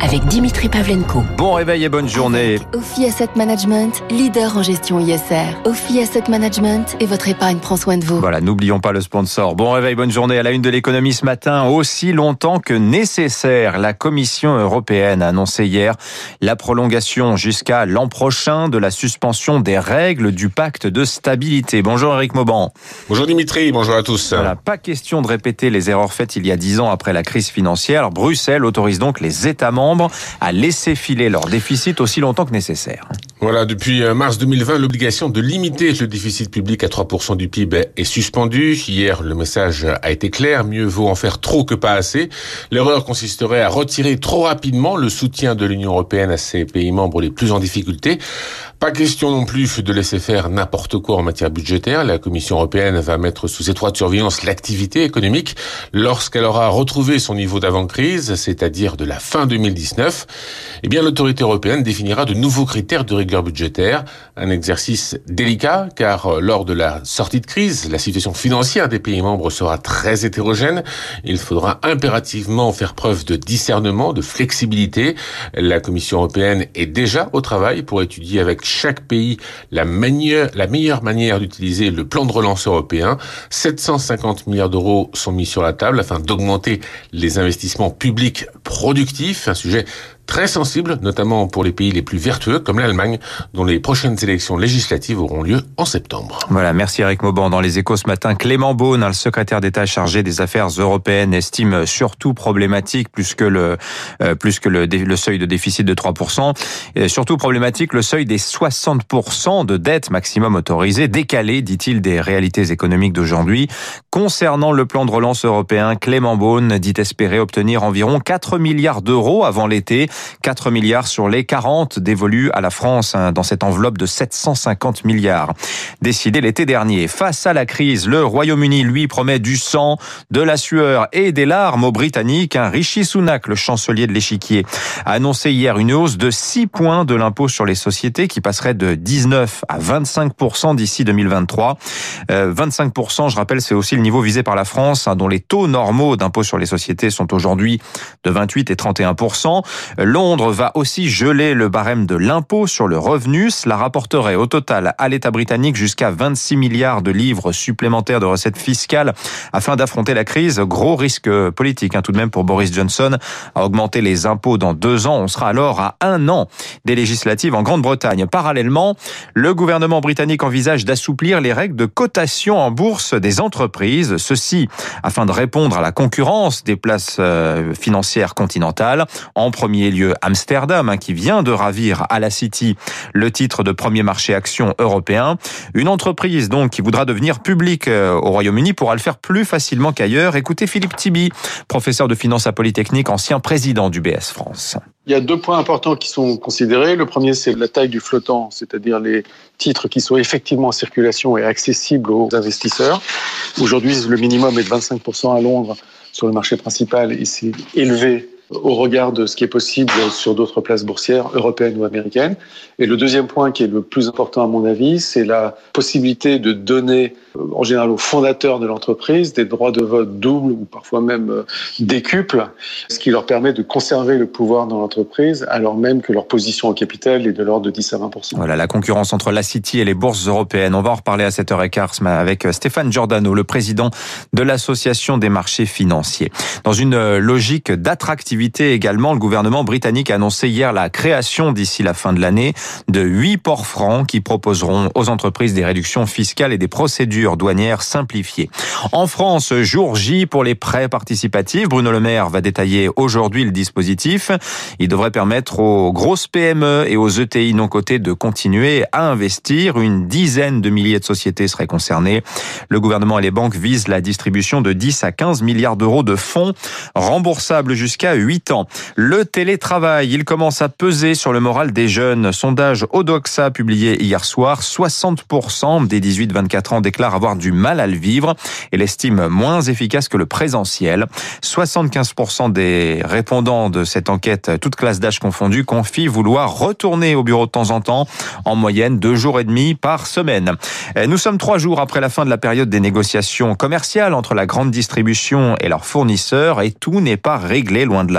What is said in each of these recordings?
avec Dimitri Pavlenko. Bon réveil et bonne journée. Ophi Asset Management, leader en gestion ISR. Ophi Asset Management et votre épargne prend soin de vous. Voilà, n'oublions pas le sponsor. Bon réveil, bonne journée à la une de l'économie ce matin. Aussi longtemps que nécessaire, la Commission européenne a annoncé hier la prolongation jusqu'à l'an prochain de la suspension des règles du pacte de stabilité. Bonjour Eric Mauban. Bonjour Dimitri, bonjour à tous. Voilà, pas question de répéter les erreurs faites il y a dix ans après la crise financière. Bruxelles autorise donc les États membres à laisser filer leur déficit aussi longtemps que nécessaire. Voilà, depuis euh, mars 2020, l'obligation de limiter le déficit public à 3% du PIB est suspendue. Hier, le message a été clair, mieux vaut en faire trop que pas assez. L'erreur consisterait à retirer trop rapidement le soutien de l'Union européenne à ses pays membres les plus en difficulté. Pas question non plus de laisser faire n'importe quoi en matière budgétaire. La Commission européenne va mettre sous étroite surveillance l'activité économique lorsqu'elle aura retrouvé son niveau d'avant-crise, c'est-à-dire de la fin 2019. Eh bien, l'autorité européenne définira de nouveaux critères de rigueur budgétaire. Un exercice délicat car euh, lors de la sortie de crise, la situation financière des pays membres sera très hétérogène. Il faudra impérativement faire preuve de discernement, de flexibilité. La Commission européenne est déjà au travail pour étudier avec chaque pays la, meilleure, manière d'utiliser le plan de relance européen. 750 milliards d'euros sont mis sur la table afin d'augmenter les investissements publics productifs, un sujet très sensible, notamment pour les pays les plus vertueux comme l'Allemagne, dont les prochaines élections législatives auront lieu en septembre. Voilà, merci Eric Mauban. Dans les échos ce matin, Clément Beaune, le secrétaire d'État chargé des affaires européennes, estime surtout problématique, plus que le, euh, plus que le, le, seuil de déficit de 3%, et surtout problématique le seuil des 60% de dette maximum autorisée, décalé, dit-il, des réalités économiques d'aujourd'hui. Concernant le plan de relance européen, Clément Beaune dit espérer obtenir environ 4 milliards d'euros avant l'été 4 milliards sur les 40 dévolus à la France hein, dans cette enveloppe de 750 milliards. Décidé l'été dernier. Face à la crise, le Royaume-Uni, lui, promet du sang, de la sueur et des larmes aux Britanniques. Un Rishi Sunak, le chancelier de l'échiquier, a annoncé hier une hausse de 6 points de l'impôt sur les sociétés qui passerait de 19 à 25% d'ici 2023. 25%, euh, je rappelle, c'est aussi le niveau visé par la France, hein, dont les taux normaux d'impôt sur les sociétés sont aujourd'hui de 28 et 31%. Londres va aussi geler le barème de l'impôt sur le revenu. Cela rapporterait au total à l'État britannique jusqu'à 26 milliards de livres supplémentaires de recettes fiscales afin d'affronter la crise. Gros risque politique hein, tout de même pour Boris Johnson à augmenter les impôts dans deux ans. On sera alors à un an des législatives en Grande-Bretagne. Parallèlement, le gouvernement britannique envisage d'assouplir les règles de cotation en bourse des entreprises. Ceci afin de répondre à la concurrence des places euh, financières En premier lieu, lieu Amsterdam, hein, qui vient de ravir à la City le titre de premier marché action européen. Une entreprise donc qui voudra devenir publique euh, au Royaume-Uni pourra le faire plus facilement qu'ailleurs. Écoutez Philippe Tibi, professeur de finance à Polytechnique, ancien président du BS France. Il y a deux points importants qui sont considérés. Le premier, c'est la taille du flottant, c'est-à-dire les titres qui sont effectivement en circulation et accessibles aux investisseurs. Aujourd'hui, le minimum est de 25% à Londres sur le marché principal et c'est élevé au regard de ce qui est possible sur d'autres places boursières européennes ou américaines. Et le deuxième point qui est le plus important à mon avis, c'est la possibilité de donner en général aux fondateurs de l'entreprise des droits de vote doubles ou parfois même euh, décuples, ce qui leur permet de conserver le pouvoir dans l'entreprise alors même que leur position au capital est de l'ordre de 10 à 20 Voilà la concurrence entre la City et les bourses européennes. On va en reparler à 7h15 avec euh, Stéphane Giordano, le président de l'Association des marchés financiers. Dans une euh, logique d'attractivité également, le gouvernement britannique a annoncé hier la création d'ici la fin de l'année de huit ports francs qui proposeront aux entreprises des réductions fiscales et des procédures douanière simplifiée. En France, jour J pour les prêts participatifs. Bruno Le Maire va détailler aujourd'hui le dispositif. Il devrait permettre aux grosses PME et aux ETI non cotées de continuer à investir. Une dizaine de milliers de sociétés seraient concernées. Le gouvernement et les banques visent la distribution de 10 à 15 milliards d'euros de fonds remboursables jusqu'à 8 8 ans. Le télétravail, il commence à peser sur le moral des jeunes. Sondage Odoxa publié hier soir, 60% des 18-24 ans déclarent avoir du mal à le vivre et l'estiment moins efficace que le présentiel. 75% des répondants de cette enquête, toute classe d'âge confondue, confient vouloir retourner au bureau de temps en temps, en moyenne deux jours et demi par semaine. Nous sommes trois jours après la fin de la période des négociations commerciales entre la grande distribution et leurs fournisseurs et tout n'est pas réglé loin de là.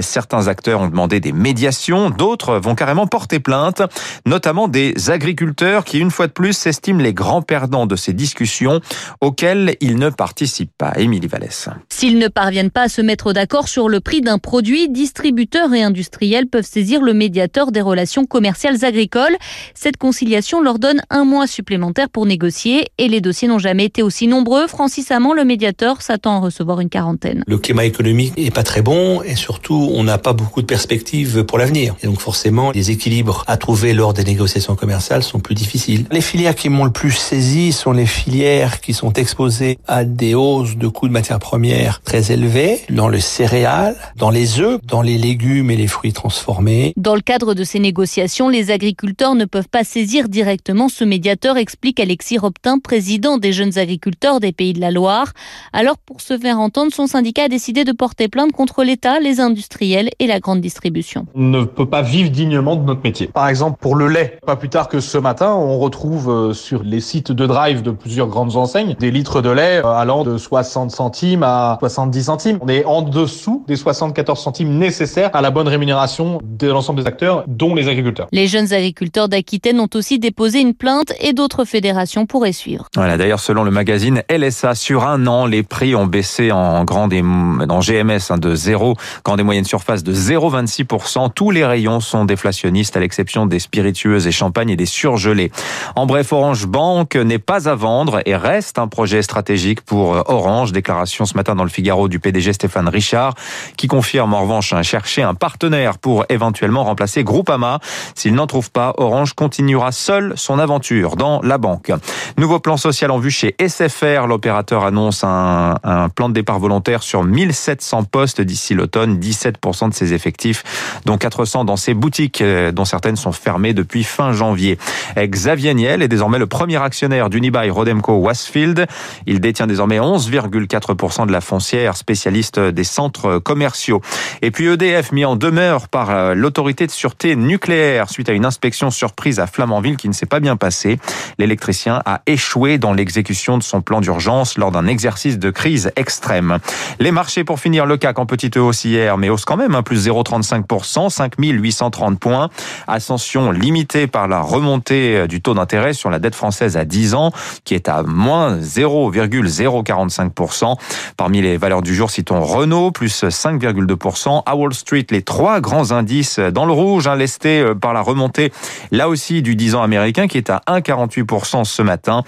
Certains acteurs ont demandé des médiations, d'autres vont carrément porter plainte, notamment des agriculteurs qui, une fois de plus, s'estiment les grands perdants de ces discussions auxquelles ils ne participent pas. Émilie Vallès. S'ils ne parviennent pas à se mettre d'accord sur le prix d'un produit, distributeurs et industriels peuvent saisir le médiateur des relations commerciales agricoles. Cette conciliation leur donne un mois supplémentaire pour négocier et les dossiers n'ont jamais été aussi nombreux. Francis Hamon, le médiateur, s'attend à recevoir une quarantaine. Le climat économique est pas très bon et surtout on n'a pas beaucoup de perspectives pour l'avenir. Et donc forcément les équilibres à trouver lors des négociations commerciales sont plus difficiles. Les filières qui m'ont le plus saisi sont les filières qui sont exposées à des hausses de coûts de matières premières très élevées dans le céréal, dans les œufs, dans les légumes et les fruits transformés. Dans le cadre de ces négociations, les agriculteurs ne peuvent pas saisir directement ce médiateur, explique Alexis Robtin, président des jeunes agriculteurs des Pays de la Loire. Alors pour se faire entendre, son syndicat a décidé de porter plainte contre l'État, les industriels et la grande distribution. On ne peut pas vivre dignement de notre métier. Par exemple, pour le lait, pas plus tard que ce matin, on retrouve euh, sur les sites de drive de plusieurs grandes enseignes des litres de lait euh, allant de 60 centimes à 70 centimes. On est en dessous des 74 centimes nécessaires à la bonne rémunération de l'ensemble des acteurs, dont les agriculteurs. Les jeunes agriculteurs d'Aquitaine ont aussi déposé une plainte et d'autres fédérations pourraient suivre. Voilà, d'ailleurs, selon le magazine LSA, sur un an, les prix ont baissé en grande et en GMS hein, de 0, grande et moyenne surface de 0,26%. Tous les rayons sont déflationnistes à l'exception des spiritueuses et champagnes et des surgelés. En bref, Orange Bank n'est pas à vendre et reste un projet stratégique pour Orange. Déclaration ce matin dans le Figaro du PDG Stéphane Richard qui confirme en revanche chercher un partenaire pour éventuellement remplacer Groupama. S'il n'en trouve pas, Orange continuera seul son aventure dans la banque. Nouveau plan social en vue chez SFR. L'opérateur annonce un, un, plan de départ volontaire sur 1700 postes d'ici l'automne, 17% de ses effectifs, dont 400 dans ses boutiques, euh, dont certaines sont fermées depuis fin janvier. Xavier Niel est désormais le premier actionnaire d'Unibail Rodemco Wasfield. Il détient désormais 11,4% de la foncière, spécialiste des centres commerciaux. Et puis EDF mis en demeure par euh, l'autorité de sûreté nucléaire suite à une inspection surprise à Flamanville qui ne s'est pas bien passée. L'électricien a échoué dans l'exécution de son plan d'urgence lors d'un exercice de crise extrême. Les marchés pour finir le CAC en petite hausse hier, mais hausse quand même, hein, plus 0,35%, 5830 points. Ascension limitée par la remontée du taux d'intérêt sur la dette française à 10 ans, qui est à moins 0,045%. Parmi les valeurs du jour, citons Renault, plus 5,2%. À Wall Street, les trois grands indices dans le rouge, hein, lestés par la remontée, là aussi, du 10 ans américain, qui est à 1,48% ce matin.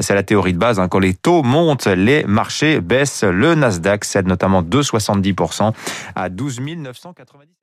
C'est la théorie de base. Hein. Quand les taux montent, les marchés baissent. Le Nasdaq cède notamment 2,70% à 12 990.